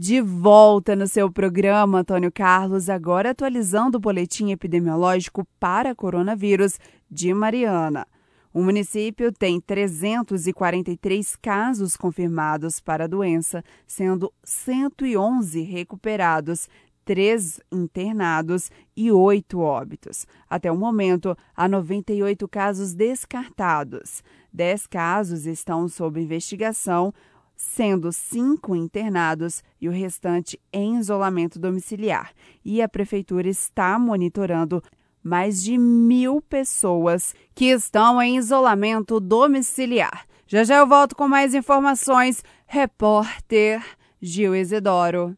De volta no seu programa, Antônio Carlos, agora atualizando o boletim epidemiológico para coronavírus de Mariana. O município tem 343 casos confirmados para a doença, sendo 111 recuperados, 3 internados e 8 óbitos. Até o momento, há 98 casos descartados. 10 casos estão sob investigação, sendo cinco internados e o restante em isolamento domiciliar. E a prefeitura está monitorando mais de mil pessoas que estão em isolamento domiciliar. Já já eu volto com mais informações. Repórter Gil Isidoro.